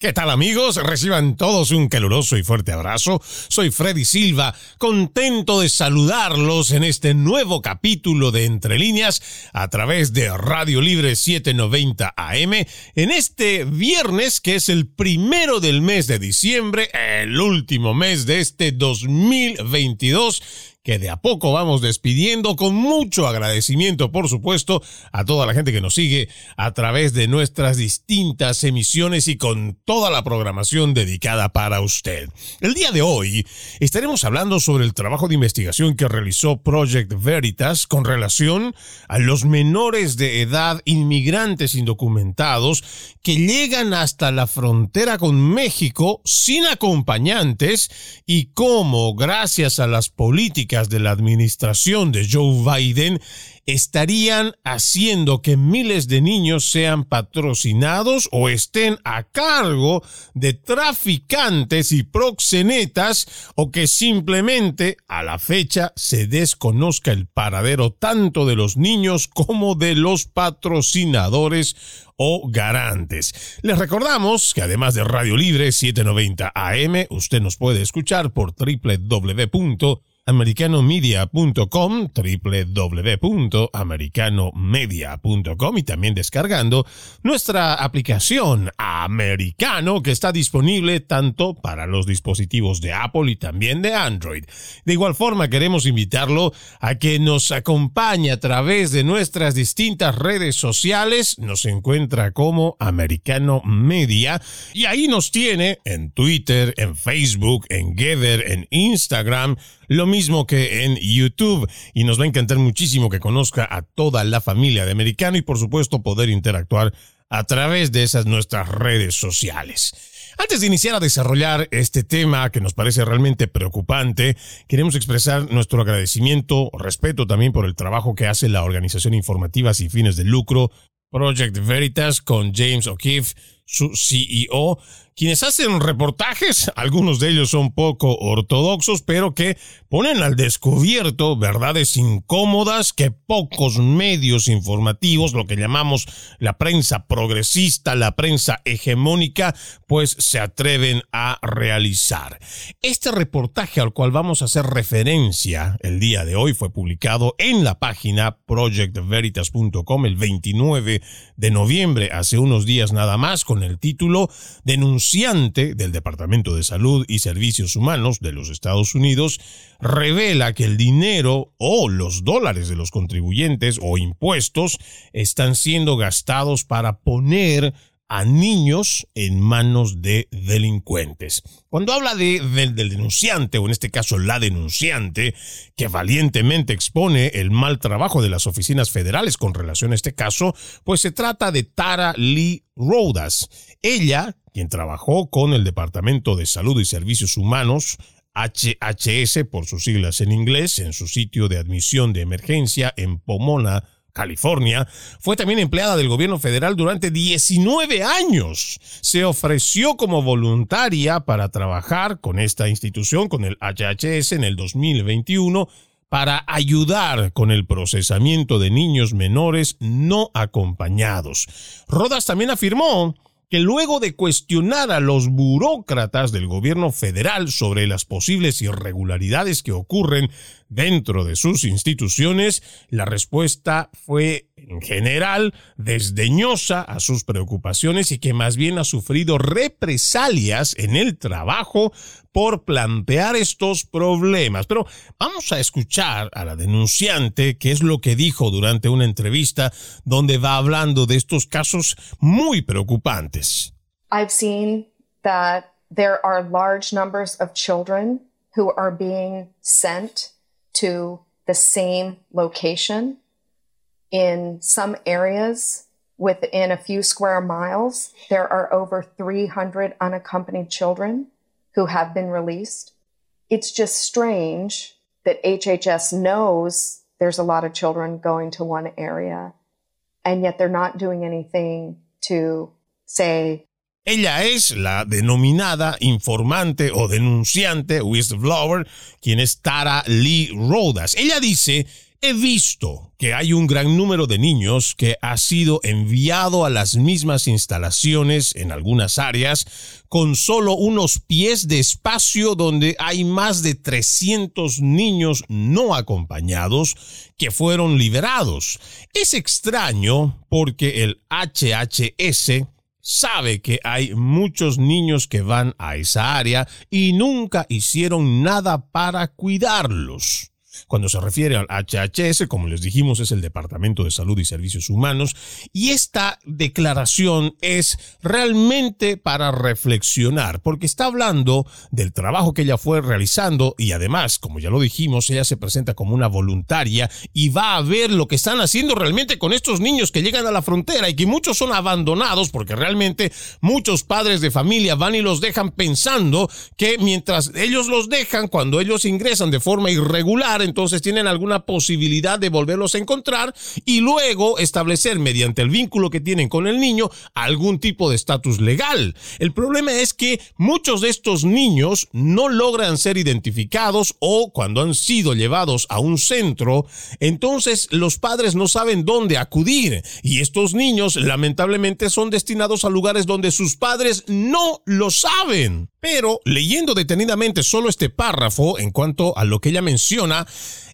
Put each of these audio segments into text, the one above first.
¿Qué tal amigos? Reciban todos un caluroso y fuerte abrazo. Soy Freddy Silva, contento de saludarlos en este nuevo capítulo de Entre líneas a través de Radio Libre 790 AM en este viernes que es el primero del mes de diciembre, el último mes de este 2022 que de a poco vamos despidiendo con mucho agradecimiento, por supuesto, a toda la gente que nos sigue a través de nuestras distintas emisiones y con toda la programación dedicada para usted. El día de hoy estaremos hablando sobre el trabajo de investigación que realizó Project Veritas con relación a los menores de edad inmigrantes indocumentados que llegan hasta la frontera con México sin acompañantes y cómo, gracias a las políticas de la administración de Joe Biden estarían haciendo que miles de niños sean patrocinados o estén a cargo de traficantes y proxenetas o que simplemente a la fecha se desconozca el paradero tanto de los niños como de los patrocinadores o garantes. Les recordamos que además de Radio Libre 790 AM, usted nos puede escuchar por www americanomedia.com, www.americanomedia.com y también descargando nuestra aplicación Americano que está disponible tanto para los dispositivos de Apple y también de Android. De igual forma queremos invitarlo a que nos acompañe a través de nuestras distintas redes sociales. Nos encuentra como Americano Media y ahí nos tiene en Twitter, en Facebook, en Gather, en Instagram, lo mismo que en YouTube. Y nos va a encantar muchísimo que conozca a toda la familia de Americano y por supuesto poder interactuar a través de esas nuestras redes sociales. Antes de iniciar a desarrollar este tema que nos parece realmente preocupante, queremos expresar nuestro agradecimiento, respeto también por el trabajo que hace la organización informativa sin fines de lucro Project Veritas con James O'Keefe, su CEO, quienes hacen reportajes, algunos de ellos son poco ortodoxos, pero que ponen al descubierto verdades incómodas que pocos medios informativos, lo que llamamos la prensa progresista, la prensa hegemónica, pues se atreven a realizar. Este reportaje al cual vamos a hacer referencia el día de hoy fue publicado en la página projectveritas.com el 29 de noviembre, hace unos días nada más, con el título Denuncia del Departamento de Salud y Servicios Humanos de los Estados Unidos revela que el dinero o los dólares de los contribuyentes o impuestos están siendo gastados para poner a niños en manos de delincuentes. Cuando habla de, del denunciante, o en este caso la denunciante, que valientemente expone el mal trabajo de las oficinas federales con relación a este caso, pues se trata de Tara Lee Rodas. Ella quien trabajó con el Departamento de Salud y Servicios Humanos, HHS por sus siglas en inglés, en su sitio de admisión de emergencia en Pomona, California, fue también empleada del gobierno federal durante 19 años. Se ofreció como voluntaria para trabajar con esta institución, con el HHS en el 2021, para ayudar con el procesamiento de niños menores no acompañados. Rodas también afirmó que luego de cuestionar a los burócratas del gobierno federal sobre las posibles irregularidades que ocurren dentro de sus instituciones, la respuesta fue en general desdeñosa a sus preocupaciones y que más bien ha sufrido represalias en el trabajo por plantear estos problemas. Pero vamos a escuchar a la denunciante qué es lo que dijo durante una entrevista donde va hablando de estos casos muy preocupantes. I've seen that there are large numbers of children who are being sent to the same location in some areas within a few square miles. There are over 300 unaccompanied children who have been released. It's just strange that HHS knows there's a lot of children going to one area and yet they're not doing anything to say Ella es la denominada informante o denunciante whistleblower, quien es Tara Lee Rodas. Ella dice He visto que hay un gran número de niños que ha sido enviado a las mismas instalaciones en algunas áreas con solo unos pies de espacio donde hay más de 300 niños no acompañados que fueron liberados. Es extraño porque el HHS sabe que hay muchos niños que van a esa área y nunca hicieron nada para cuidarlos. Cuando se refiere al HHS, como les dijimos, es el Departamento de Salud y Servicios Humanos, y esta declaración es realmente para reflexionar, porque está hablando del trabajo que ella fue realizando y además, como ya lo dijimos, ella se presenta como una voluntaria y va a ver lo que están haciendo realmente con estos niños que llegan a la frontera y que muchos son abandonados porque realmente muchos padres de familia van y los dejan pensando que mientras ellos los dejan, cuando ellos ingresan de forma irregular, entonces tienen alguna posibilidad de volverlos a encontrar y luego establecer mediante el vínculo que tienen con el niño algún tipo de estatus legal. El problema es que muchos de estos niños no logran ser identificados o cuando han sido llevados a un centro, entonces los padres no saben dónde acudir y estos niños lamentablemente son destinados a lugares donde sus padres no lo saben. Pero leyendo detenidamente solo este párrafo en cuanto a lo que ella menciona,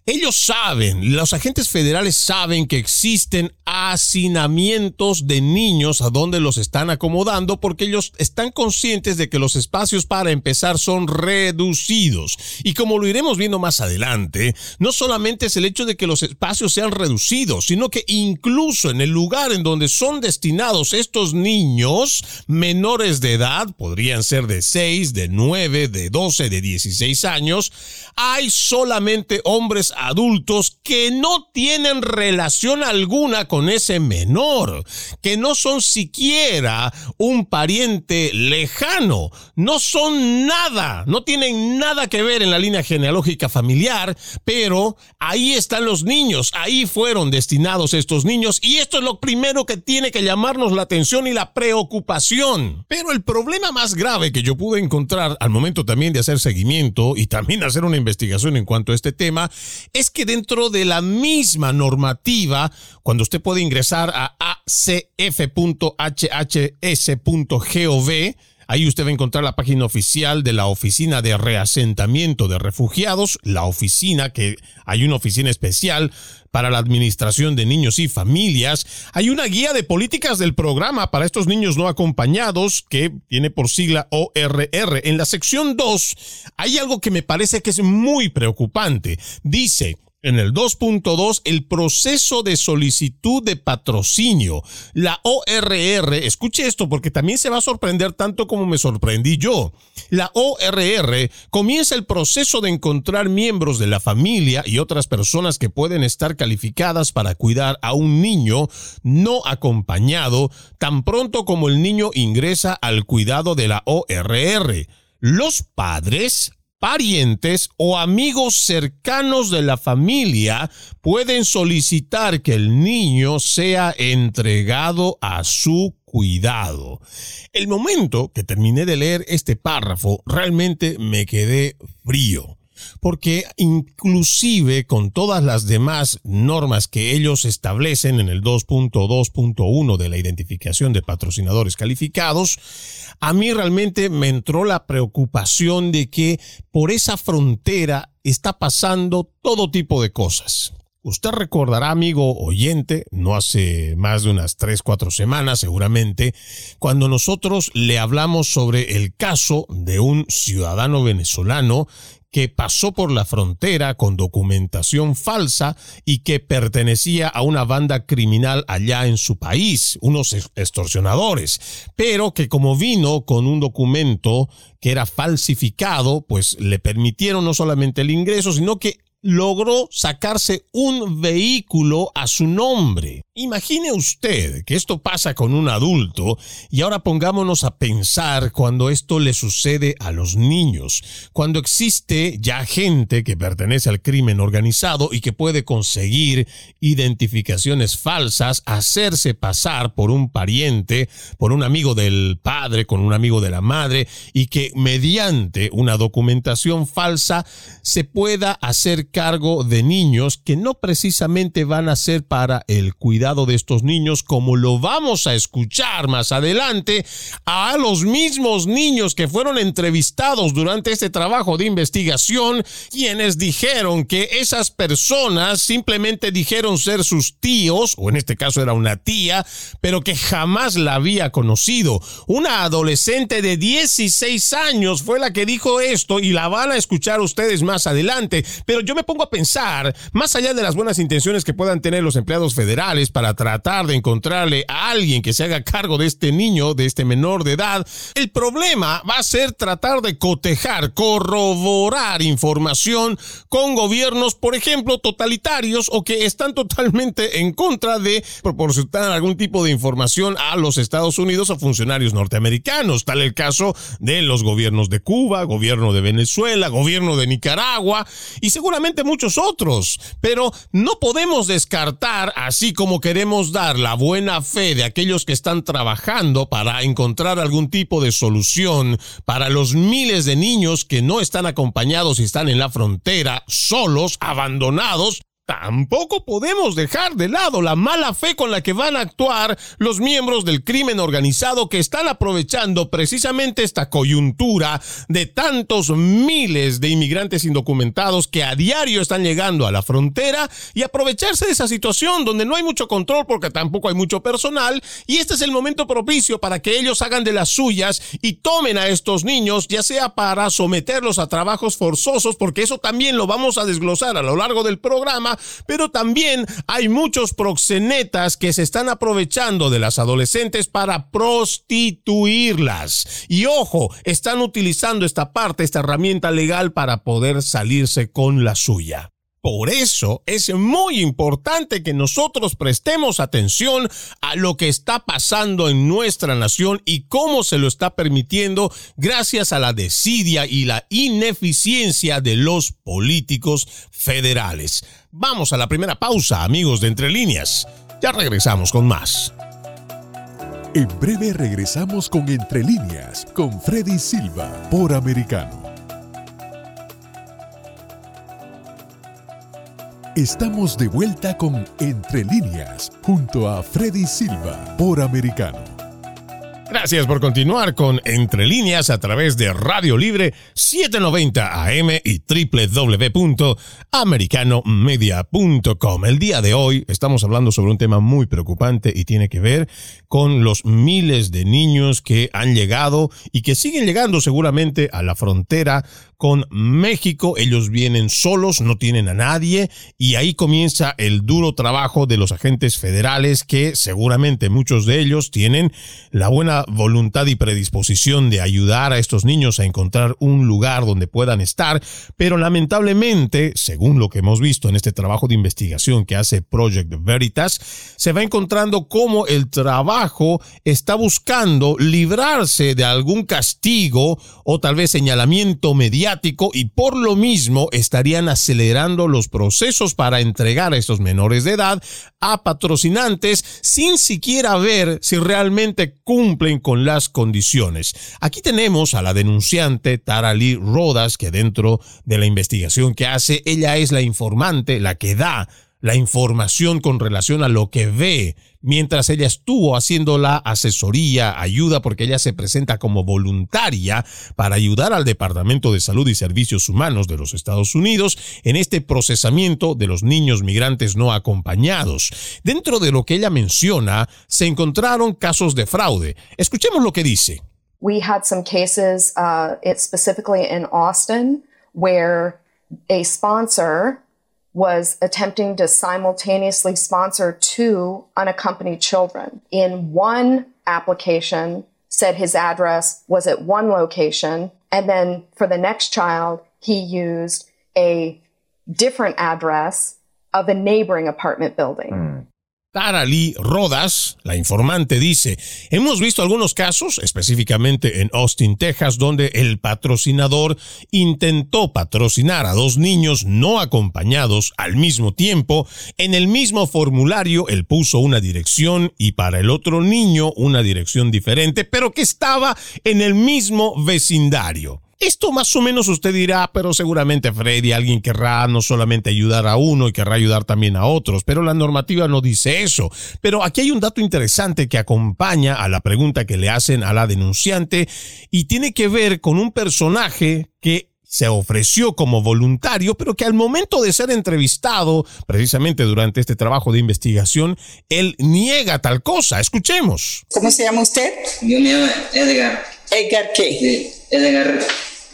ellos saben, los agentes federales saben que existen hacinamientos de niños a donde los están acomodando porque ellos están conscientes de que los espacios para empezar son reducidos. Y como lo iremos viendo más adelante, no solamente es el hecho de que los espacios sean reducidos, sino que incluso en el lugar en donde son destinados estos niños menores de edad, podrían ser de 6, de 9, de 12, de 16 años, hay solamente hombres adultos que no tienen relación alguna con ese menor, que no son siquiera un pariente lejano, no son nada, no tienen nada que ver en la línea genealógica familiar, pero ahí están los niños, ahí fueron destinados estos niños y esto es lo primero que tiene que llamarnos la atención y la preocupación. Pero el problema más grave que yo pude encontrar al momento también de hacer seguimiento y también hacer una investigación en cuanto a este tema es que dentro de la misma normativa, cuando usted puede ingresar a acf.hhs.gov, Ahí usted va a encontrar la página oficial de la Oficina de Reasentamiento de Refugiados, la oficina que hay una oficina especial para la administración de niños y familias. Hay una guía de políticas del programa para estos niños no acompañados que tiene por sigla ORR. En la sección 2 hay algo que me parece que es muy preocupante. Dice, en el 2.2, el proceso de solicitud de patrocinio. La ORR, escuche esto porque también se va a sorprender tanto como me sorprendí yo. La ORR comienza el proceso de encontrar miembros de la familia y otras personas que pueden estar calificadas para cuidar a un niño no acompañado tan pronto como el niño ingresa al cuidado de la ORR. Los padres parientes o amigos cercanos de la familia pueden solicitar que el niño sea entregado a su cuidado. El momento que terminé de leer este párrafo realmente me quedé frío porque inclusive con todas las demás normas que ellos establecen en el 2.2.1 de la identificación de patrocinadores calificados, a mí realmente me entró la preocupación de que por esa frontera está pasando todo tipo de cosas. Usted recordará, amigo oyente, no hace más de unas tres, cuatro semanas seguramente, cuando nosotros le hablamos sobre el caso de un ciudadano venezolano que pasó por la frontera con documentación falsa y que pertenecía a una banda criminal allá en su país, unos extorsionadores, pero que como vino con un documento que era falsificado, pues le permitieron no solamente el ingreso, sino que logró sacarse un vehículo a su nombre. Imagine usted que esto pasa con un adulto y ahora pongámonos a pensar cuando esto le sucede a los niños, cuando existe ya gente que pertenece al crimen organizado y que puede conseguir identificaciones falsas, hacerse pasar por un pariente, por un amigo del padre, con un amigo de la madre y que mediante una documentación falsa se pueda hacer cargo de niños que no precisamente van a ser para el cuidado de estos niños, como lo vamos a escuchar más adelante, a los mismos niños que fueron entrevistados durante este trabajo de investigación, quienes dijeron que esas personas simplemente dijeron ser sus tíos, o en este caso era una tía, pero que jamás la había conocido. Una adolescente de 16 años fue la que dijo esto y la van a escuchar ustedes más adelante. Pero yo me pongo a pensar, más allá de las buenas intenciones que puedan tener los empleados federales, para tratar de encontrarle a alguien que se haga cargo de este niño, de este menor de edad, el problema va a ser tratar de cotejar, corroborar información con gobiernos, por ejemplo, totalitarios o que están totalmente en contra de proporcionar algún tipo de información a los Estados Unidos o funcionarios norteamericanos. Tal el caso de los gobiernos de Cuba, gobierno de Venezuela, gobierno de Nicaragua y seguramente muchos otros. Pero no podemos descartar, así como queremos dar la buena fe de aquellos que están trabajando para encontrar algún tipo de solución para los miles de niños que no están acompañados y están en la frontera, solos, abandonados, Tampoco podemos dejar de lado la mala fe con la que van a actuar los miembros del crimen organizado que están aprovechando precisamente esta coyuntura de tantos miles de inmigrantes indocumentados que a diario están llegando a la frontera y aprovecharse de esa situación donde no hay mucho control porque tampoco hay mucho personal. Y este es el momento propicio para que ellos hagan de las suyas y tomen a estos niños ya sea para someterlos a trabajos forzosos porque eso también lo vamos a desglosar a lo largo del programa pero también hay muchos proxenetas que se están aprovechando de las adolescentes para prostituirlas. Y ojo, están utilizando esta parte, esta herramienta legal para poder salirse con la suya. Por eso es muy importante que nosotros prestemos atención a lo que está pasando en nuestra nación y cómo se lo está permitiendo gracias a la desidia y la ineficiencia de los políticos federales. Vamos a la primera pausa, amigos de Entre Líneas. Ya regresamos con más. En breve regresamos con Entre Líneas, con Freddy Silva, por Americano. Estamos de vuelta con Entre líneas junto a Freddy Silva por Americano. Gracias por continuar con Entre líneas a través de Radio Libre 790 AM y www.americanomedia.com. El día de hoy estamos hablando sobre un tema muy preocupante y tiene que ver con los miles de niños que han llegado y que siguen llegando seguramente a la frontera con México. Ellos vienen solos, no tienen a nadie y ahí comienza el duro trabajo de los agentes federales que seguramente muchos de ellos tienen la buena voluntad y predisposición de ayudar a estos niños a encontrar un lugar donde puedan estar, pero lamentablemente, según lo que hemos visto en este trabajo de investigación que hace Project Veritas, se va encontrando cómo el trabajo está buscando librarse de algún castigo o tal vez señalamiento mediático y por lo mismo estarían acelerando los procesos para entregar a estos menores de edad a patrocinantes sin siquiera ver si realmente cumplen con las condiciones. Aquí tenemos a la denunciante Tara Lee Rodas que dentro de la investigación que hace, ella es la informante, la que da la información con relación a lo que ve mientras ella estuvo haciendo la asesoría, ayuda, porque ella se presenta como voluntaria para ayudar al Departamento de Salud y Servicios Humanos de los Estados Unidos en este procesamiento de los niños migrantes no acompañados. Dentro de lo que ella menciona, se encontraron casos de fraude. Escuchemos lo que dice. We had some cases, uh, specifically in Austin, where a sponsor was attempting to simultaneously sponsor two unaccompanied children. In one application, said his address was at one location, and then for the next child, he used a different address of a neighboring apartment building. Mm. Tara Lee Rodas, la informante, dice, hemos visto algunos casos, específicamente en Austin, Texas, donde el patrocinador intentó patrocinar a dos niños no acompañados al mismo tiempo. En el mismo formulario, él puso una dirección y para el otro niño una dirección diferente, pero que estaba en el mismo vecindario. Esto más o menos usted dirá, pero seguramente Freddy, alguien querrá no solamente ayudar a uno y querrá ayudar también a otros, pero la normativa no dice eso. Pero aquí hay un dato interesante que acompaña a la pregunta que le hacen a la denunciante y tiene que ver con un personaje que se ofreció como voluntario, pero que al momento de ser entrevistado, precisamente durante este trabajo de investigación, él niega tal cosa. Escuchemos. ¿Cómo se llama usted? Yo me llamo Edgar. ¿Edgar qué? Sí, Edgar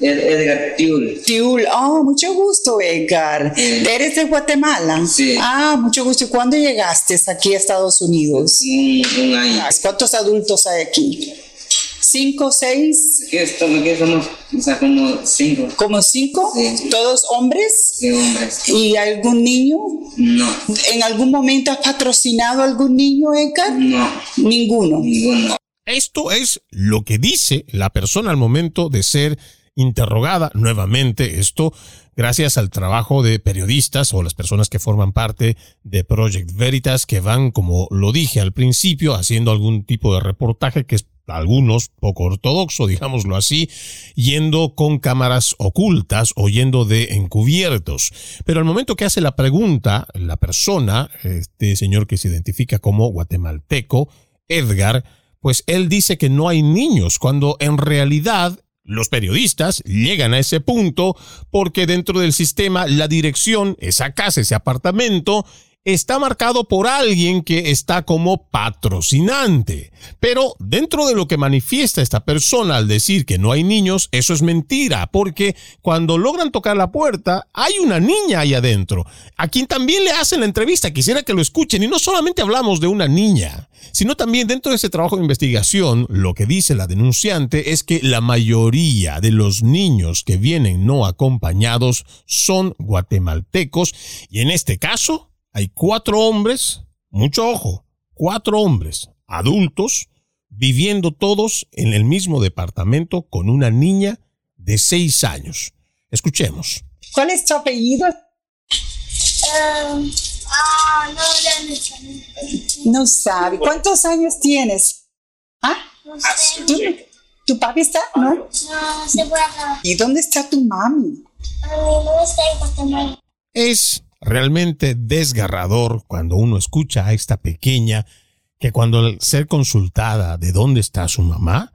Edgar Tiul. Tiul, oh, mucho gusto, Edgar. ¿Eres de Guatemala? Sí. Ah, mucho gusto. ¿Y cuándo llegaste aquí a Estados Unidos? Un, año. ¿Cuántos adultos hay aquí? ¿Cinco, seis? Aquí estamos, aquí somos, o sea, como cinco. ¿Como cinco? Sí. ¿Todos hombres? Sí, hombres. ¿Y algún niño? No. ¿En algún momento has patrocinado a algún niño, Edgar? No. Ninguno. Ninguno. Esto es lo que dice la persona al momento de ser interrogada nuevamente. Esto gracias al trabajo de periodistas o las personas que forman parte de Project Veritas que van, como lo dije al principio, haciendo algún tipo de reportaje que es algunos poco ortodoxo, digámoslo así, yendo con cámaras ocultas o yendo de encubiertos. Pero al momento que hace la pregunta, la persona, este señor que se identifica como guatemalteco, Edgar, pues él dice que no hay niños, cuando en realidad los periodistas llegan a ese punto porque dentro del sistema la dirección, esa casa, ese apartamento, está marcado por alguien que está como patrocinante. Pero dentro de lo que manifiesta esta persona al decir que no hay niños, eso es mentira, porque cuando logran tocar la puerta, hay una niña ahí adentro, a quien también le hacen la entrevista, quisiera que lo escuchen, y no solamente hablamos de una niña, sino también dentro de ese trabajo de investigación, lo que dice la denunciante es que la mayoría de los niños que vienen no acompañados son guatemaltecos, y en este caso, hay cuatro hombres, mucho ojo, cuatro hombres adultos viviendo todos en el mismo departamento con una niña de seis años. Escuchemos. ¿Cuál es tu apellido? Um, ah, no, no sabe. ¿Cuántos años tienes? ¿Ah? No sé. ¿Tu, ¿Tu papi está? ¿No? No, se puede acá. ¿Y dónde está tu mami? A mí no está en Guatemala. Es realmente desgarrador cuando uno escucha a esta pequeña que cuando al ser consultada de dónde está su mamá,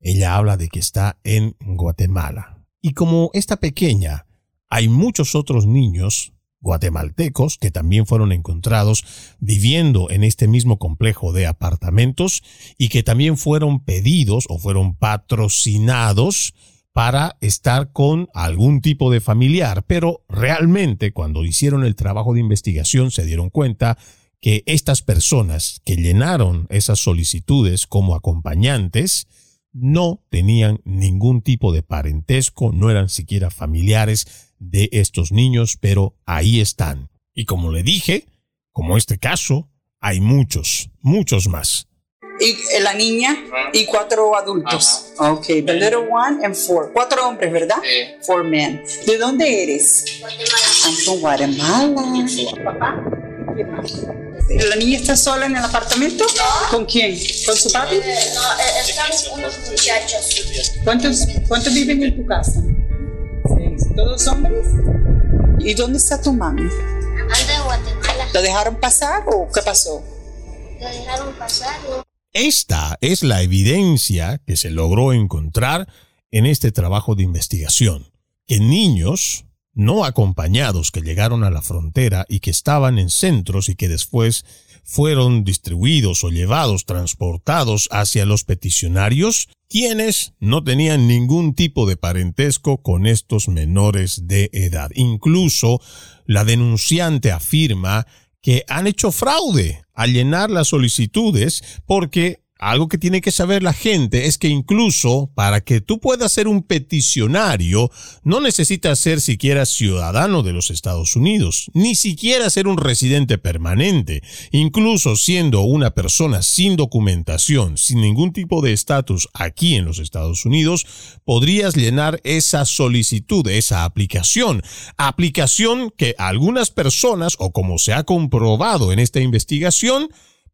ella habla de que está en Guatemala. Y como esta pequeña, hay muchos otros niños guatemaltecos que también fueron encontrados viviendo en este mismo complejo de apartamentos y que también fueron pedidos o fueron patrocinados para estar con algún tipo de familiar, pero realmente cuando hicieron el trabajo de investigación se dieron cuenta que estas personas que llenaron esas solicitudes como acompañantes no tenían ningún tipo de parentesco, no eran siquiera familiares de estos niños, pero ahí están. Y como le dije, como este caso, hay muchos, muchos más y la niña y cuatro adultos. Ok, the little one and four. Cuatro hombres, ¿verdad? Sí. Four men. ¿De dónde eres? Guatemala. I'm from Guatemala. ¿Papá? ¿La niña está sola en el apartamento? ¿Con quién? ¿Con su papi? Eh, no, eh, estamos unos muchachos. ¿Cuántos, ¿Cuántos viven en tu casa? Seis. ¿Todos hombres? ¿Y dónde está tu mami? Anda en Guatemala. ¿Lo dejaron pasar o qué pasó? Lo dejaron pasar. ¿no? Esta es la evidencia que se logró encontrar en este trabajo de investigación, que niños no acompañados que llegaron a la frontera y que estaban en centros y que después fueron distribuidos o llevados, transportados hacia los peticionarios, quienes no tenían ningún tipo de parentesco con estos menores de edad. Incluso la denunciante afirma que han hecho fraude al llenar las solicitudes porque algo que tiene que saber la gente es que incluso para que tú puedas ser un peticionario, no necesitas ser siquiera ciudadano de los Estados Unidos, ni siquiera ser un residente permanente. Incluso siendo una persona sin documentación, sin ningún tipo de estatus aquí en los Estados Unidos, podrías llenar esa solicitud, esa aplicación. Aplicación que algunas personas, o como se ha comprobado en esta investigación,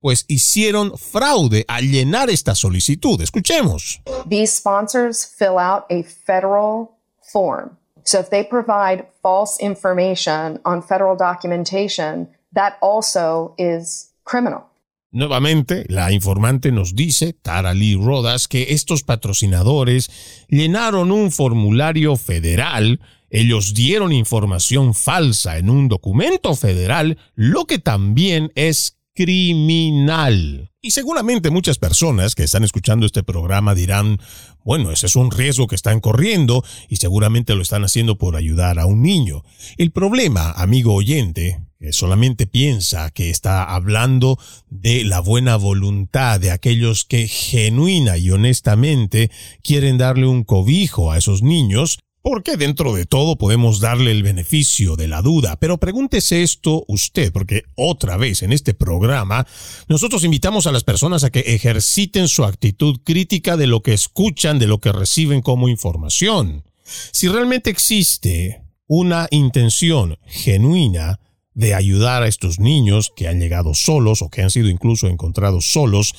pues hicieron fraude al llenar esta solicitud. Escuchemos. These sponsors fill out a federal form. So if they provide false information on federal documentation, that also is criminal. Nuevamente, la informante nos dice, Tara Lee Rodas, que estos patrocinadores llenaron un formulario federal, ellos dieron información falsa en un documento federal, lo que también es criminal. Y seguramente muchas personas que están escuchando este programa dirán, bueno, ese es un riesgo que están corriendo y seguramente lo están haciendo por ayudar a un niño. El problema, amigo oyente, que solamente piensa que está hablando de la buena voluntad de aquellos que genuina y honestamente quieren darle un cobijo a esos niños, porque dentro de todo podemos darle el beneficio de la duda. Pero pregúntese esto usted, porque otra vez en este programa nosotros invitamos a las personas a que ejerciten su actitud crítica de lo que escuchan, de lo que reciben como información. Si realmente existe una intención genuina de ayudar a estos niños que han llegado solos o que han sido incluso encontrados solos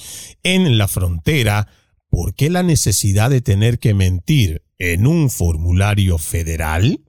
en la frontera, ¿por qué la necesidad de tener que mentir en un formulario federal?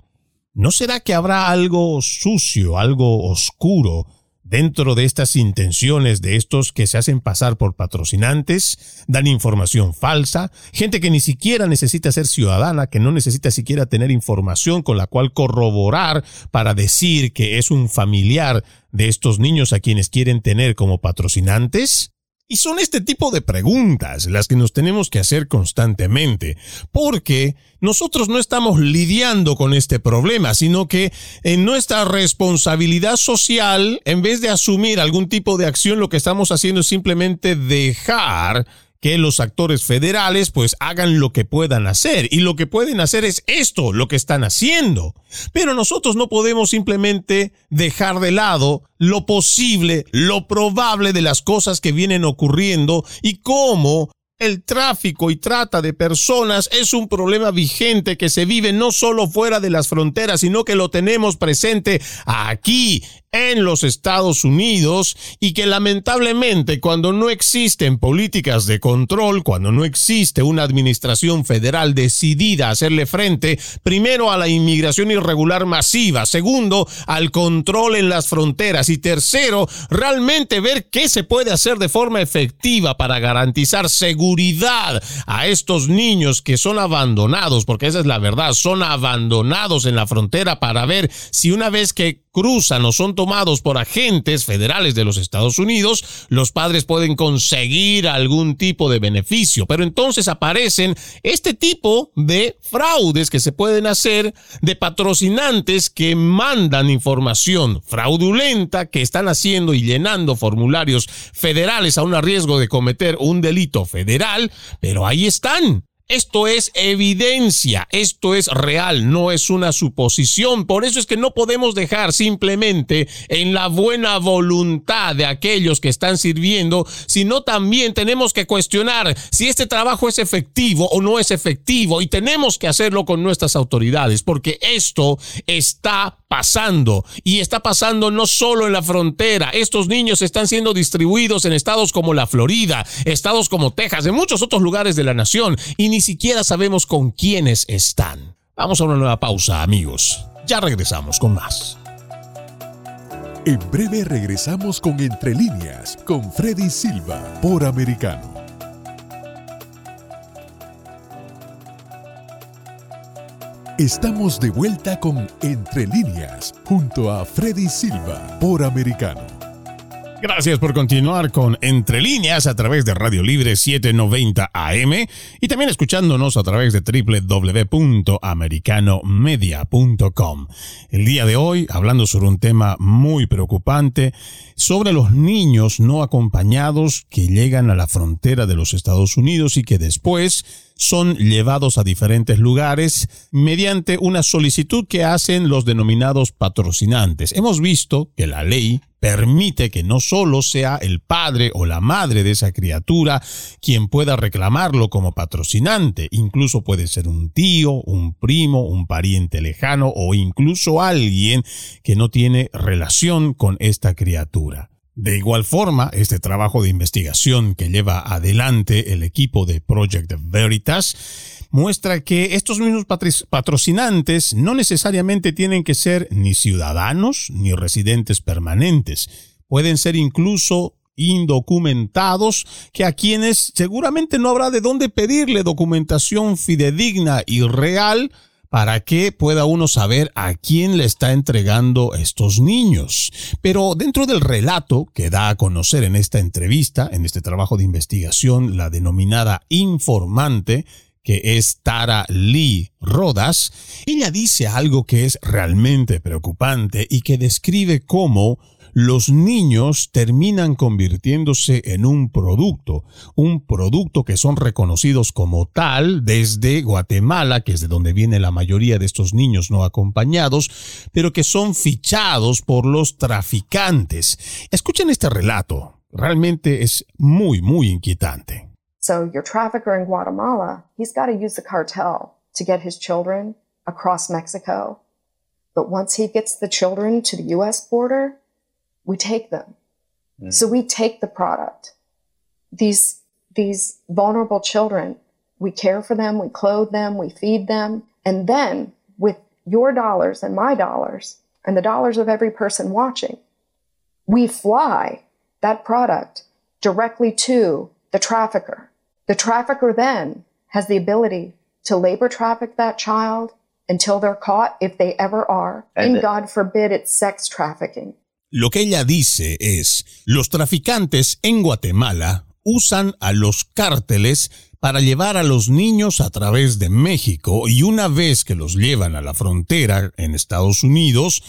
¿No será que habrá algo sucio, algo oscuro dentro de estas intenciones de estos que se hacen pasar por patrocinantes, dan información falsa, gente que ni siquiera necesita ser ciudadana, que no necesita siquiera tener información con la cual corroborar para decir que es un familiar de estos niños a quienes quieren tener como patrocinantes? Y son este tipo de preguntas las que nos tenemos que hacer constantemente, porque nosotros no estamos lidiando con este problema, sino que en nuestra responsabilidad social, en vez de asumir algún tipo de acción, lo que estamos haciendo es simplemente dejar que los actores federales pues hagan lo que puedan hacer y lo que pueden hacer es esto, lo que están haciendo. Pero nosotros no podemos simplemente dejar de lado lo posible, lo probable de las cosas que vienen ocurriendo y cómo el tráfico y trata de personas es un problema vigente que se vive no solo fuera de las fronteras, sino que lo tenemos presente aquí en los Estados Unidos y que lamentablemente cuando no existen políticas de control, cuando no existe una administración federal decidida a hacerle frente, primero a la inmigración irregular masiva, segundo al control en las fronteras y tercero, realmente ver qué se puede hacer de forma efectiva para garantizar seguridad a estos niños que son abandonados, porque esa es la verdad, son abandonados en la frontera para ver si una vez que cruzan o son tomados por agentes federales de los Estados Unidos, los padres pueden conseguir algún tipo de beneficio. Pero entonces aparecen este tipo de fraudes que se pueden hacer de patrocinantes que mandan información fraudulenta que están haciendo y llenando formularios federales a un riesgo de cometer un delito federal, pero ahí están. Esto es evidencia, esto es real, no es una suposición. Por eso es que no podemos dejar simplemente en la buena voluntad de aquellos que están sirviendo, sino también tenemos que cuestionar si este trabajo es efectivo o no es efectivo y tenemos que hacerlo con nuestras autoridades, porque esto está pasando y está pasando no solo en la frontera. Estos niños están siendo distribuidos en estados como la Florida, estados como Texas, en muchos otros lugares de la nación y ni siquiera sabemos con quiénes están. Vamos a una nueva pausa, amigos. Ya regresamos con más. En breve regresamos con Entre líneas con Freddy Silva por Americano. Estamos de vuelta con Entre líneas junto a Freddy Silva por Americano. Gracias por continuar con Entre líneas a través de Radio Libre 790 AM y también escuchándonos a través de www.americanomedia.com. El día de hoy hablando sobre un tema muy preocupante, sobre los niños no acompañados que llegan a la frontera de los Estados Unidos y que después son llevados a diferentes lugares mediante una solicitud que hacen los denominados patrocinantes. Hemos visto que la ley permite que no solo sea el padre o la madre de esa criatura quien pueda reclamarlo como patrocinante, incluso puede ser un tío, un primo, un pariente lejano o incluso alguien que no tiene relación con esta criatura. De igual forma, este trabajo de investigación que lleva adelante el equipo de Project Veritas muestra que estos mismos patrocinantes no necesariamente tienen que ser ni ciudadanos ni residentes permanentes. Pueden ser incluso indocumentados que a quienes seguramente no habrá de dónde pedirle documentación fidedigna y real para que pueda uno saber a quién le está entregando estos niños. Pero dentro del relato que da a conocer en esta entrevista, en este trabajo de investigación, la denominada informante, que es Tara Lee Rodas, ella dice algo que es realmente preocupante y que describe cómo los niños terminan convirtiéndose en un producto, un producto que son reconocidos como tal desde Guatemala, que es de donde viene la mayoría de estos niños no acompañados, pero que son fichados por los traficantes. Escuchen este relato, realmente es muy, muy inquietante. So your trafficker in Guatemala, he's got to use the cartel to get his children across Mexico. But once he gets the children to the US border, we take them. Mm. So we take the product. These, these vulnerable children, we care for them, we clothe them, we feed them. And then with your dollars and my dollars and the dollars of every person watching, we fly that product directly to the trafficker. The trafficker then has the ability to labor traffic that child until they're caught, if they ever are. And, and God forbid it's sex trafficking. Lo que ella dice es, los traficantes en Guatemala usan a los cárteles para llevar a los niños a través de México y una vez que los llevan a la frontera en Estados Unidos,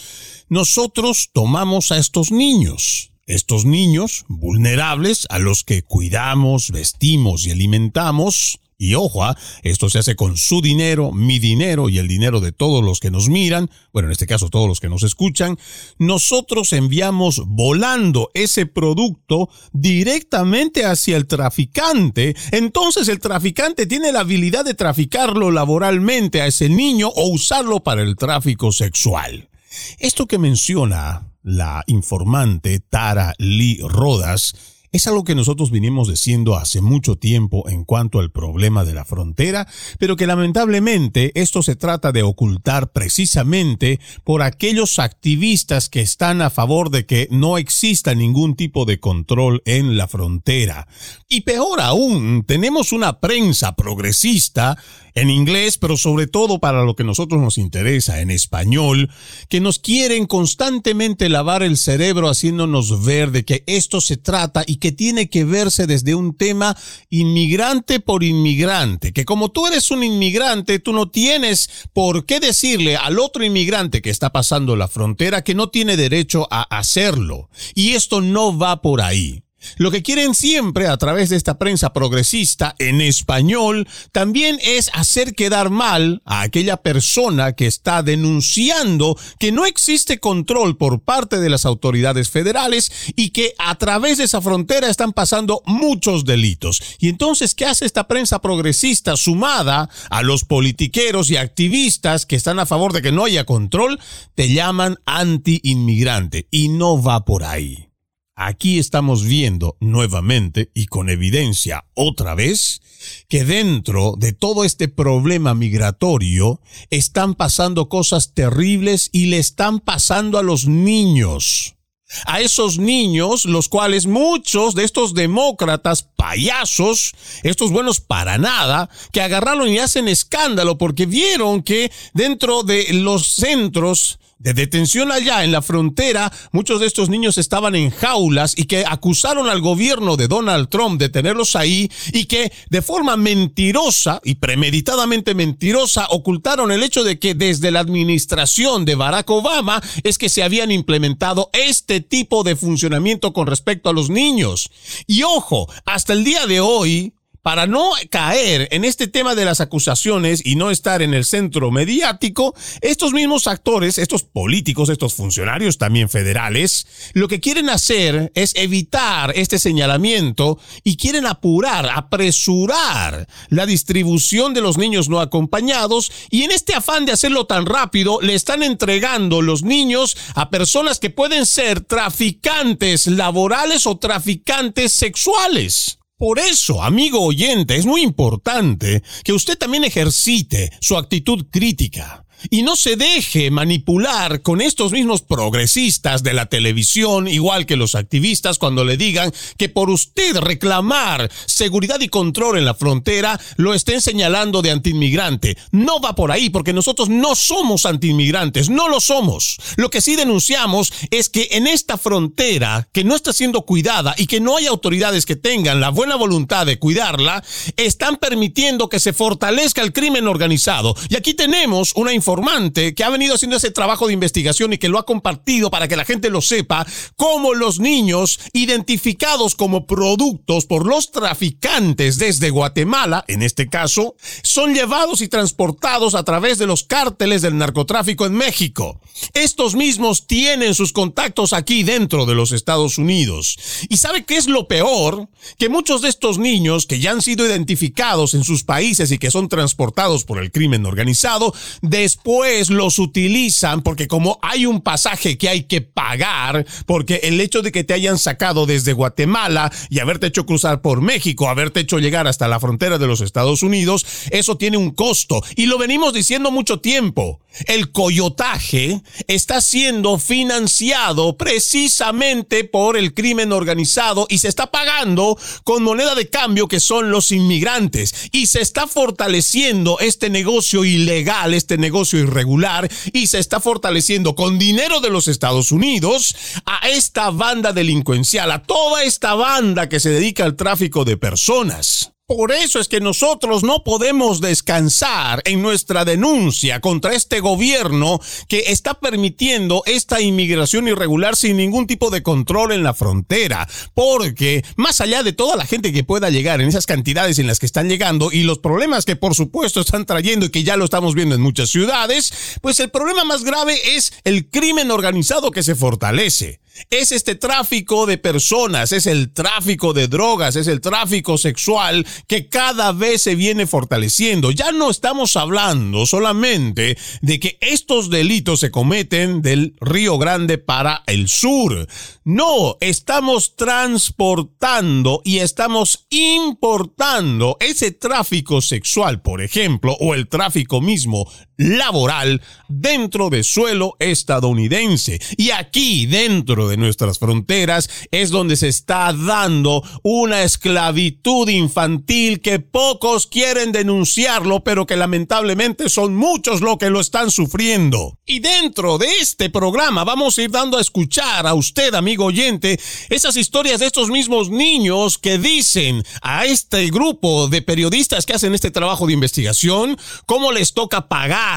nosotros tomamos a estos niños. Estos niños vulnerables a los que cuidamos, vestimos y alimentamos, y ojo, ¿ah? esto se hace con su dinero, mi dinero y el dinero de todos los que nos miran, bueno, en este caso todos los que nos escuchan, nosotros enviamos volando ese producto directamente hacia el traficante. Entonces el traficante tiene la habilidad de traficarlo laboralmente a ese niño o usarlo para el tráfico sexual. Esto que menciona la informante Tara Lee Rodas es algo que nosotros vinimos diciendo hace mucho tiempo en cuanto al problema de la frontera, pero que lamentablemente esto se trata de ocultar precisamente por aquellos activistas que están a favor de que no exista ningún tipo de control en la frontera. Y peor aún, tenemos una prensa progresista en inglés, pero sobre todo para lo que nosotros nos interesa, en español, que nos quieren constantemente lavar el cerebro haciéndonos ver de que esto se trata y que tiene que verse desde un tema inmigrante por inmigrante, que como tú eres un inmigrante, tú no tienes por qué decirle al otro inmigrante que está pasando la frontera que no tiene derecho a hacerlo. Y esto no va por ahí. Lo que quieren siempre a través de esta prensa progresista en español también es hacer quedar mal a aquella persona que está denunciando que no existe control por parte de las autoridades federales y que a través de esa frontera están pasando muchos delitos. Y entonces, ¿qué hace esta prensa progresista sumada a los politiqueros y activistas que están a favor de que no haya control? Te llaman anti-inmigrante y no va por ahí. Aquí estamos viendo nuevamente y con evidencia otra vez que dentro de todo este problema migratorio están pasando cosas terribles y le están pasando a los niños. A esos niños, los cuales muchos de estos demócratas payasos, estos buenos para nada, que agarraron y hacen escándalo porque vieron que dentro de los centros de detención allá en la frontera. Muchos de estos niños estaban en jaulas y que acusaron al gobierno de Donald Trump de tenerlos ahí y que de forma mentirosa y premeditadamente mentirosa ocultaron el hecho de que desde la administración de Barack Obama es que se habían implementado este tipo de funcionamiento con respecto a los niños. Y ojo, hasta el día de hoy, para no caer en este tema de las acusaciones y no estar en el centro mediático, estos mismos actores, estos políticos, estos funcionarios también federales, lo que quieren hacer es evitar este señalamiento y quieren apurar, apresurar la distribución de los niños no acompañados y en este afán de hacerlo tan rápido le están entregando los niños a personas que pueden ser traficantes laborales o traficantes sexuales. Por eso, amigo oyente, es muy importante que usted también ejercite su actitud crítica y no se deje manipular con estos mismos progresistas de la televisión, igual que los activistas, cuando le digan que por usted reclamar seguridad y control en la frontera, lo estén señalando de antiinmigrante. No va por ahí, porque nosotros no somos antiinmigrantes, no lo somos. Lo que sí denunciamos es que en esta frontera, que no está siendo cuidada y que no hay autoridades que tengan la buena voluntad de cuidarla, están permitiendo que se fortalezca el crimen organizado. Y aquí tenemos una información que ha venido haciendo ese trabajo de investigación y que lo ha compartido para que la gente lo sepa, cómo los niños identificados como productos por los traficantes desde Guatemala, en este caso, son llevados y transportados a través de los cárteles del narcotráfico en México. Estos mismos tienen sus contactos aquí dentro de los Estados Unidos. ¿Y sabe qué es lo peor? Que muchos de estos niños que ya han sido identificados en sus países y que son transportados por el crimen organizado, después después los utilizan porque como hay un pasaje que hay que pagar, porque el hecho de que te hayan sacado desde Guatemala y haberte hecho cruzar por México, haberte hecho llegar hasta la frontera de los Estados Unidos, eso tiene un costo. Y lo venimos diciendo mucho tiempo. El coyotaje está siendo financiado precisamente por el crimen organizado y se está pagando con moneda de cambio que son los inmigrantes. Y se está fortaleciendo este negocio ilegal, este negocio irregular y se está fortaleciendo con dinero de los Estados Unidos a esta banda delincuencial, a toda esta banda que se dedica al tráfico de personas. Por eso es que nosotros no podemos descansar en nuestra denuncia contra este gobierno que está permitiendo esta inmigración irregular sin ningún tipo de control en la frontera. Porque más allá de toda la gente que pueda llegar en esas cantidades en las que están llegando y los problemas que por supuesto están trayendo y que ya lo estamos viendo en muchas ciudades, pues el problema más grave es el crimen organizado que se fortalece es este tráfico de personas, es el tráfico de drogas, es el tráfico sexual que cada vez se viene fortaleciendo. Ya no estamos hablando solamente de que estos delitos se cometen del Río Grande para el sur. No, estamos transportando y estamos importando ese tráfico sexual, por ejemplo, o el tráfico mismo laboral dentro de suelo estadounidense. Y aquí, dentro de nuestras fronteras, es donde se está dando una esclavitud infantil que pocos quieren denunciarlo, pero que lamentablemente son muchos los que lo están sufriendo. Y dentro de este programa vamos a ir dando a escuchar a usted, amigo oyente, esas historias de estos mismos niños que dicen a este grupo de periodistas que hacen este trabajo de investigación cómo les toca pagar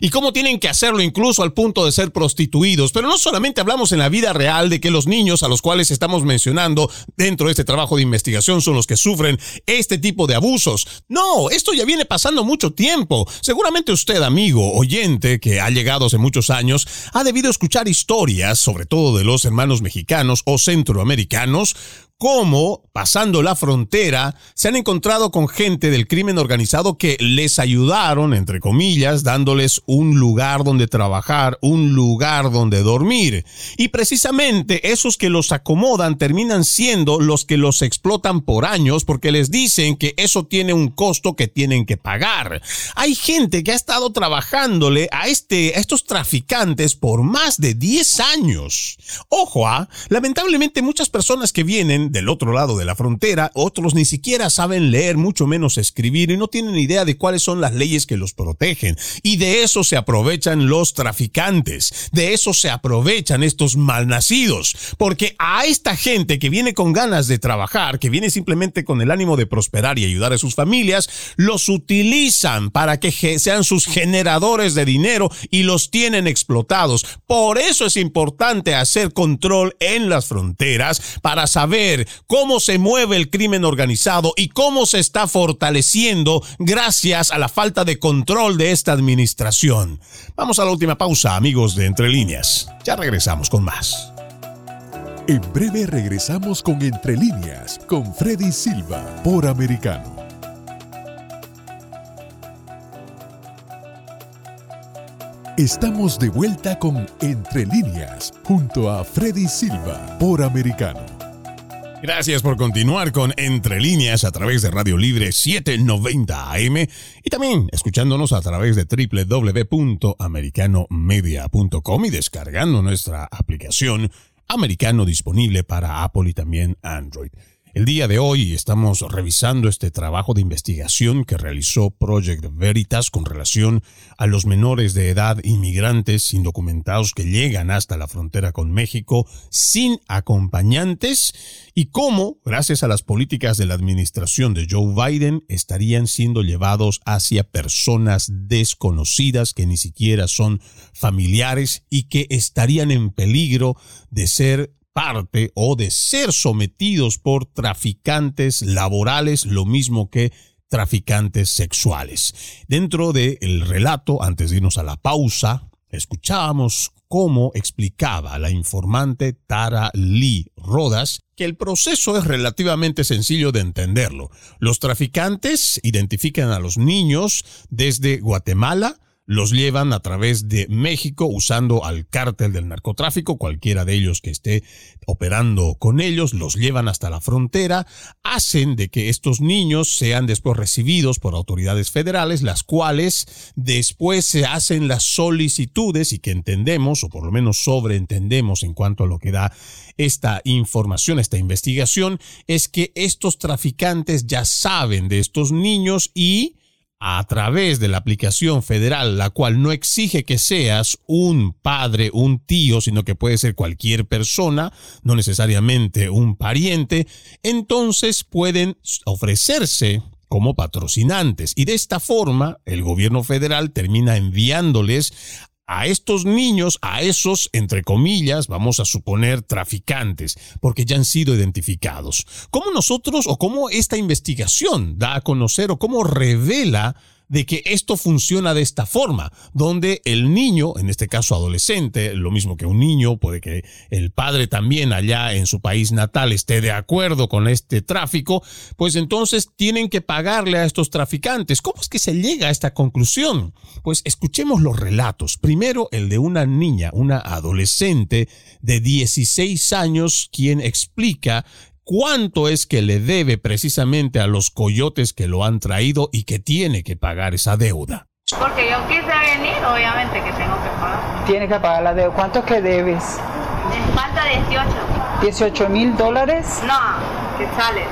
y cómo tienen que hacerlo incluso al punto de ser prostituidos. Pero no solamente hablamos en la vida real de que los niños a los cuales estamos mencionando dentro de este trabajo de investigación son los que sufren este tipo de abusos. No, esto ya viene pasando mucho tiempo. Seguramente usted, amigo, oyente, que ha llegado hace muchos años, ha debido escuchar historias, sobre todo de los hermanos mexicanos o centroamericanos, cómo, pasando la frontera, se han encontrado con gente del crimen organizado que les ayudaron, entre comillas, dándoles un lugar donde trabajar, un lugar donde dormir. Y precisamente esos que los acomodan terminan siendo los que los explotan por años porque les dicen que eso tiene un costo que tienen que pagar. Hay gente que ha estado trabajándole a, este, a estos traficantes por más de 10 años. Ojo, ¿ah? lamentablemente muchas personas que vienen del otro lado de la frontera, otros ni siquiera saben leer, mucho menos escribir y no tienen idea de cuáles son las leyes que los protegen. Y de eso se aprovechan los traficantes, de eso se aprovechan estos malnacidos, porque a esta gente que viene con ganas de trabajar, que viene simplemente con el ánimo de prosperar y ayudar a sus familias, los utilizan para que sean sus generadores de dinero y los tienen explotados. Por eso es importante hacer control en las fronteras para saber cómo se mueve el crimen organizado y cómo se está fortaleciendo gracias a la falta de control de esta administración. Vamos a la última pausa, amigos de Entre Líneas. Ya regresamos con más. En breve regresamos con Entre Líneas, con Freddy Silva, por Americano. Estamos de vuelta con Entre Líneas, junto a Freddy Silva, por Americano. Gracias por continuar con Entre Líneas a través de Radio Libre 790 AM y también escuchándonos a través de www.americanomedia.com y descargando nuestra aplicación americano disponible para Apple y también Android. El día de hoy estamos revisando este trabajo de investigación que realizó Project Veritas con relación a los menores de edad inmigrantes indocumentados que llegan hasta la frontera con México sin acompañantes y cómo, gracias a las políticas de la administración de Joe Biden, estarían siendo llevados hacia personas desconocidas que ni siquiera son familiares y que estarían en peligro de ser parte o de ser sometidos por traficantes laborales, lo mismo que traficantes sexuales. Dentro del relato, antes de irnos a la pausa, escuchábamos cómo explicaba la informante Tara Lee Rodas que el proceso es relativamente sencillo de entenderlo. Los traficantes identifican a los niños desde Guatemala, los llevan a través de México usando al cártel del narcotráfico, cualquiera de ellos que esté operando con ellos, los llevan hasta la frontera, hacen de que estos niños sean después recibidos por autoridades federales, las cuales después se hacen las solicitudes y que entendemos, o por lo menos sobreentendemos en cuanto a lo que da esta información, esta investigación, es que estos traficantes ya saben de estos niños y a través de la aplicación federal, la cual no exige que seas un padre, un tío, sino que puede ser cualquier persona, no necesariamente un pariente, entonces pueden ofrecerse como patrocinantes. Y de esta forma el gobierno federal termina enviándoles a estos niños, a esos, entre comillas, vamos a suponer traficantes, porque ya han sido identificados. ¿Cómo nosotros o cómo esta investigación da a conocer o cómo revela de que esto funciona de esta forma, donde el niño, en este caso adolescente, lo mismo que un niño, puede que el padre también allá en su país natal esté de acuerdo con este tráfico, pues entonces tienen que pagarle a estos traficantes. ¿Cómo es que se llega a esta conclusión? Pues escuchemos los relatos. Primero el de una niña, una adolescente de 16 años, quien explica cuánto es que le debe precisamente a los coyotes que lo han traído y que tiene que pagar esa deuda. Porque yo quise venir, obviamente que tengo que pagar. Tiene que pagar la deuda. ¿Cuánto que debes? Me falta 18. ¿18 mil dólares? No, que sale.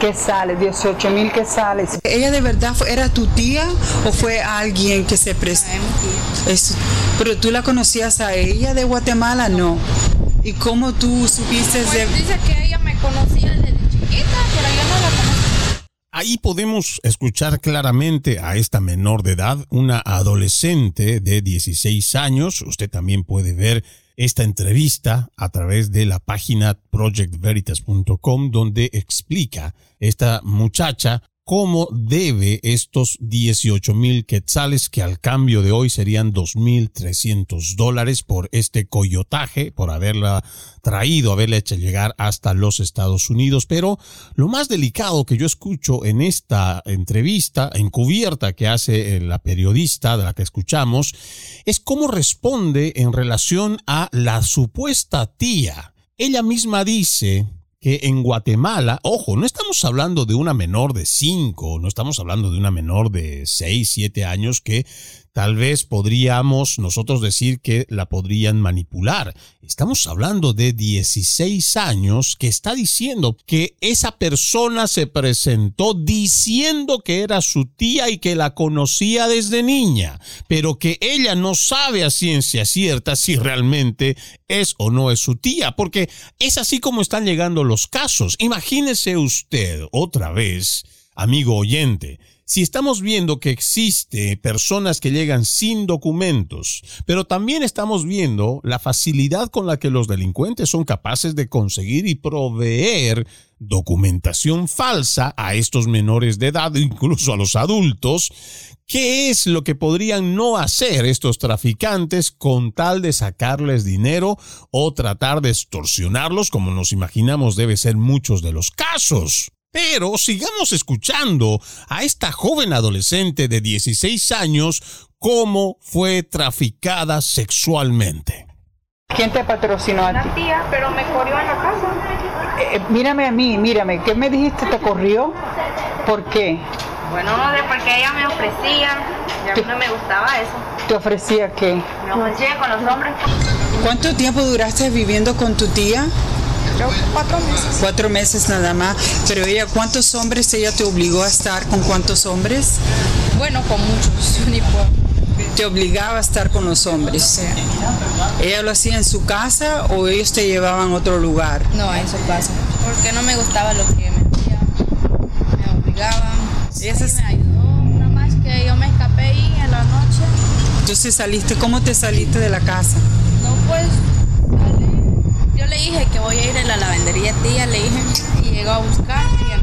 ¿Qué sale? 18 mil que sale. ¿Ella de verdad era tu tía o fue alguien que se prestó? Es, pero tú la conocías a ella de Guatemala, no. ¿Y cómo tú supiste Pues de.? dice que conocía desde chiquita, pero no la conocía. Ahí podemos escuchar claramente a esta menor de edad, una adolescente de 16 años. Usted también puede ver esta entrevista a través de la página projectveritas.com donde explica esta muchacha cómo debe estos 18 mil quetzales que al cambio de hoy serían 2.300 dólares por este coyotaje, por haberla traído, haberla hecho llegar hasta los Estados Unidos. Pero lo más delicado que yo escucho en esta entrevista encubierta que hace eh, la periodista de la que escuchamos es cómo responde en relación a la supuesta tía. Ella misma dice que en Guatemala, ojo, no estamos hablando de una menor de 5, no estamos hablando de una menor de 6, 7 años que tal vez podríamos nosotros decir que la podrían manipular. Estamos hablando de 16 años que está diciendo que esa persona se presentó diciendo que era su tía y que la conocía desde niña, pero que ella no sabe a ciencia cierta si realmente es o no es su tía, porque es así como están llegando los casos. Imagínese usted otra vez, amigo oyente, si estamos viendo que existe personas que llegan sin documentos, pero también estamos viendo la facilidad con la que los delincuentes son capaces de conseguir y proveer documentación falsa a estos menores de edad, incluso a los adultos, ¿qué es lo que podrían no hacer estos traficantes con tal de sacarles dinero o tratar de extorsionarlos, como nos imaginamos debe ser muchos de los casos? Pero sigamos escuchando a esta joven adolescente de 16 años cómo fue traficada sexualmente. ¿Quién te patrocinó a ti? Una tía, pero me corrió en la casa. Eh, eh, mírame a mí, mírame. ¿Qué me dijiste? ¿Te corrió? ¿Por qué? Bueno, no sé, porque ella me ofrecía. Y a mí no me gustaba eso. ¿Te ofrecía qué? Me ofrecía con los hombres. ¿Cuánto tiempo duraste viviendo con tu tía? Yo, cuatro meses. Cuatro meses nada más. Pero ella, ¿cuántos hombres ella te obligó a estar con cuántos hombres? Bueno, con muchos. Ni. Te obligaba a estar con los hombres. ¿Ella lo hacía en su casa o ellos te llevaban a otro lugar? No, en su casa. Porque no me gustaba lo que me hacía. Me obligaban. Y ese es- me ayudó. Nada más que yo me escapé ahí en la noche. Entonces saliste, ¿cómo te saliste de la casa? No, pues. Yo le dije que voy a ir a la lavandería tía, le dije. Y llegó a buscar y.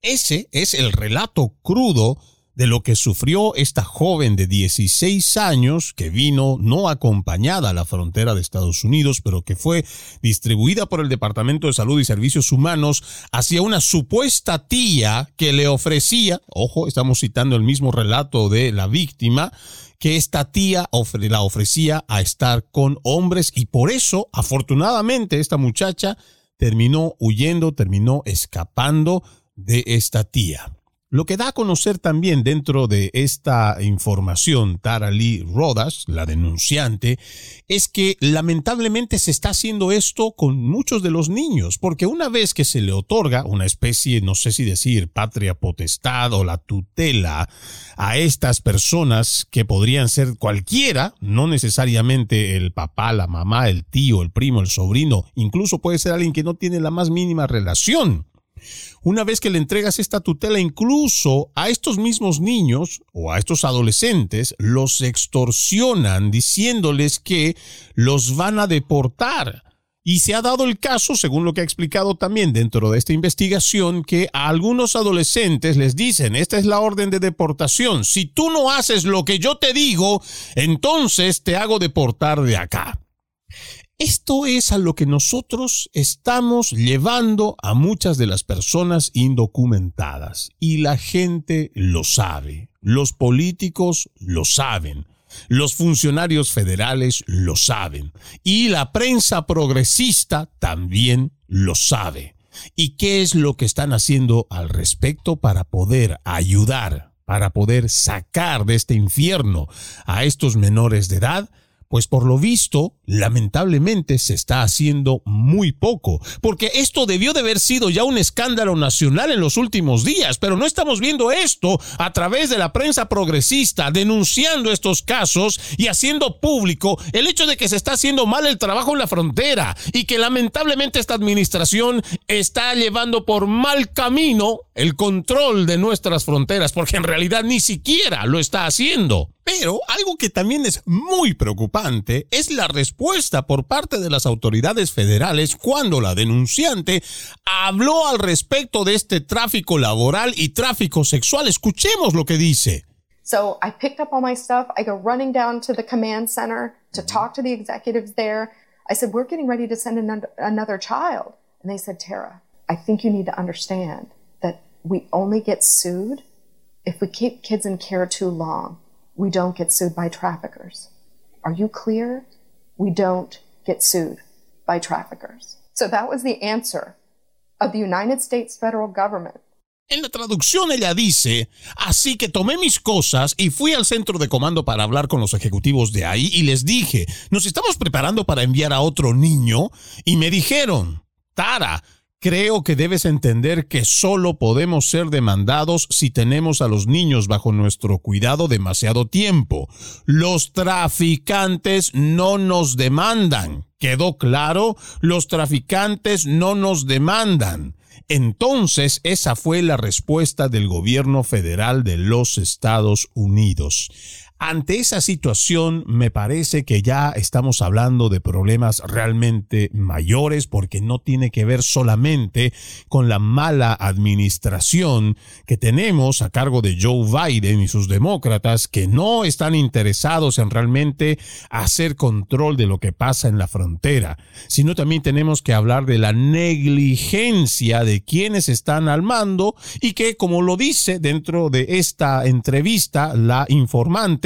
Ese es el relato crudo de lo que sufrió esta joven de 16 años que vino no acompañada a la frontera de Estados Unidos, pero que fue distribuida por el Departamento de Salud y Servicios Humanos hacia una supuesta tía que le ofrecía, ojo, estamos citando el mismo relato de la víctima, que esta tía la ofrecía a estar con hombres y por eso, afortunadamente, esta muchacha terminó huyendo, terminó escapando de esta tía. Lo que da a conocer también dentro de esta información Tara Lee Rodas, la denunciante, es que lamentablemente se está haciendo esto con muchos de los niños, porque una vez que se le otorga una especie, no sé si decir, patria potestad o la tutela a estas personas que podrían ser cualquiera, no necesariamente el papá, la mamá, el tío, el primo, el sobrino, incluso puede ser alguien que no tiene la más mínima relación una vez que le entregas esta tutela incluso a estos mismos niños o a estos adolescentes, los extorsionan diciéndoles que los van a deportar. Y se ha dado el caso, según lo que ha explicado también dentro de esta investigación, que a algunos adolescentes les dicen, esta es la orden de deportación, si tú no haces lo que yo te digo, entonces te hago deportar de acá. Esto es a lo que nosotros estamos llevando a muchas de las personas indocumentadas y la gente lo sabe, los políticos lo saben, los funcionarios federales lo saben y la prensa progresista también lo sabe. ¿Y qué es lo que están haciendo al respecto para poder ayudar, para poder sacar de este infierno a estos menores de edad? Pues por lo visto, lamentablemente se está haciendo muy poco, porque esto debió de haber sido ya un escándalo nacional en los últimos días, pero no estamos viendo esto a través de la prensa progresista denunciando estos casos y haciendo público el hecho de que se está haciendo mal el trabajo en la frontera y que lamentablemente esta administración está llevando por mal camino el control de nuestras fronteras, porque en realidad ni siquiera lo está haciendo. Pero algo que también es muy preocupante es la respuesta por parte de las autoridades federales cuando la denunciante habló al respecto de este tráfico laboral y tráfico sexual. Escuchemos lo que dice. So I picked up all my stuff. I go running down to the command center to talk to the executives there. I said, We're getting ready to send an- another child. And they said, Tara, I think you need to understand we only get sued if we keep kids in care too long. We don't get sued by traffickers. Are you clear? We don't get sued by traffickers. So that was the answer of the United States federal government En la traducción ella dice, así que tomé mis cosas y fui al centro de comando para hablar con los ejecutivos de ahí y les dije, nos estamos preparando para enviar a otro niño y me dijeron, Tara, Creo que debes entender que solo podemos ser demandados si tenemos a los niños bajo nuestro cuidado demasiado tiempo. Los traficantes no nos demandan. ¿Quedó claro? Los traficantes no nos demandan. Entonces, esa fue la respuesta del gobierno federal de los Estados Unidos. Ante esa situación, me parece que ya estamos hablando de problemas realmente mayores porque no tiene que ver solamente con la mala administración que tenemos a cargo de Joe Biden y sus demócratas que no están interesados en realmente hacer control de lo que pasa en la frontera, sino también tenemos que hablar de la negligencia de quienes están al mando y que, como lo dice dentro de esta entrevista la informante,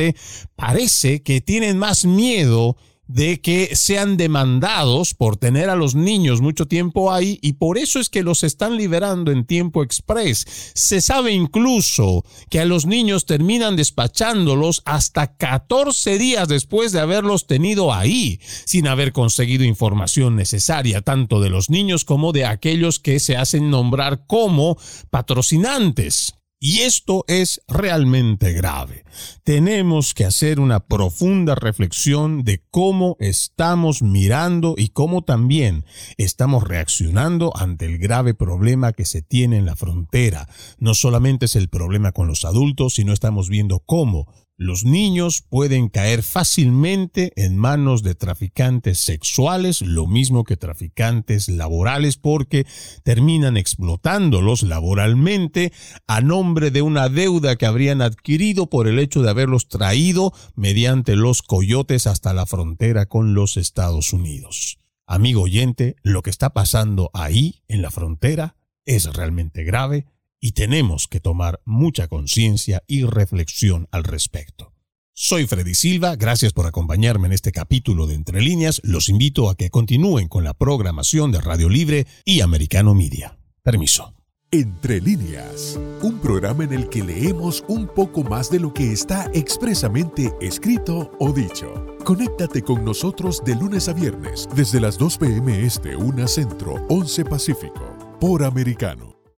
parece que tienen más miedo de que sean demandados por tener a los niños mucho tiempo ahí y por eso es que los están liberando en tiempo express. Se sabe incluso que a los niños terminan despachándolos hasta 14 días después de haberlos tenido ahí, sin haber conseguido información necesaria tanto de los niños como de aquellos que se hacen nombrar como patrocinantes. Y esto es realmente grave. Tenemos que hacer una profunda reflexión de cómo estamos mirando y cómo también estamos reaccionando ante el grave problema que se tiene en la frontera. No solamente es el problema con los adultos, sino estamos viendo cómo los niños pueden caer fácilmente en manos de traficantes sexuales, lo mismo que traficantes laborales, porque terminan explotándolos laboralmente a nombre de una deuda que habrían adquirido por el hecho de haberlos traído mediante los coyotes hasta la frontera con los Estados Unidos. Amigo oyente, lo que está pasando ahí en la frontera es realmente grave y tenemos que tomar mucha conciencia y reflexión al respecto. Soy Freddy Silva, gracias por acompañarme en este capítulo de Entre líneas. Los invito a que continúen con la programación de Radio Libre y Americano Media. Permiso. Entre líneas, un programa en el que leemos un poco más de lo que está expresamente escrito o dicho. Conéctate con nosotros de lunes a viernes desde las 2 p.m. Este, 1 Centro, 11 Pacífico, por Americano.